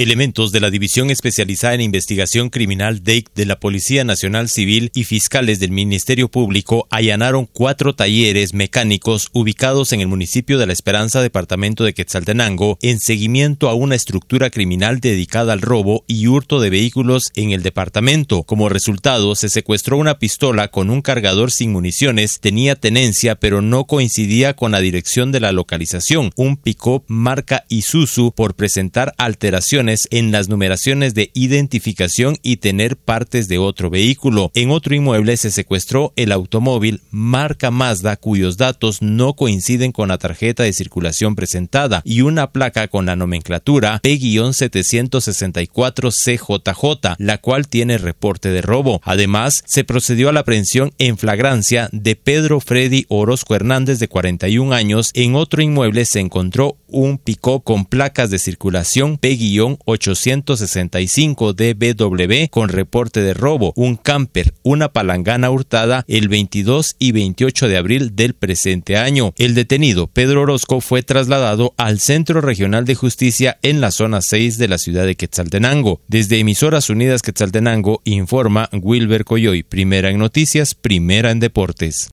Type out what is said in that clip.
Elementos de la División Especializada en Investigación Criminal DEIC de la Policía Nacional Civil y fiscales del Ministerio Público allanaron cuatro talleres mecánicos ubicados en el municipio de La Esperanza, departamento de Quetzaltenango, en seguimiento a una estructura criminal dedicada al robo y hurto de vehículos en el departamento. Como resultado, se secuestró una pistola con un cargador sin municiones, tenía tenencia pero no coincidía con la dirección de la localización, un pick-up marca Isuzu por presentar alteraciones en las numeraciones de identificación y tener partes de otro vehículo. En otro inmueble se secuestró el automóvil marca Mazda cuyos datos no coinciden con la tarjeta de circulación presentada y una placa con la nomenclatura P-764CJJ, la cual tiene reporte de robo. Además, se procedió a la aprehensión en flagrancia de Pedro Freddy Orozco Hernández de 41 años. En otro inmueble se encontró un pick con placas de circulación P- 865 DBW con reporte de robo, un camper, una palangana hurtada el 22 y 28 de abril del presente año. El detenido Pedro Orozco fue trasladado al Centro Regional de Justicia en la zona 6 de la ciudad de Quetzaltenango. Desde Emisoras Unidas Quetzaltenango informa Wilber Coyoy, primera en noticias, primera en deportes.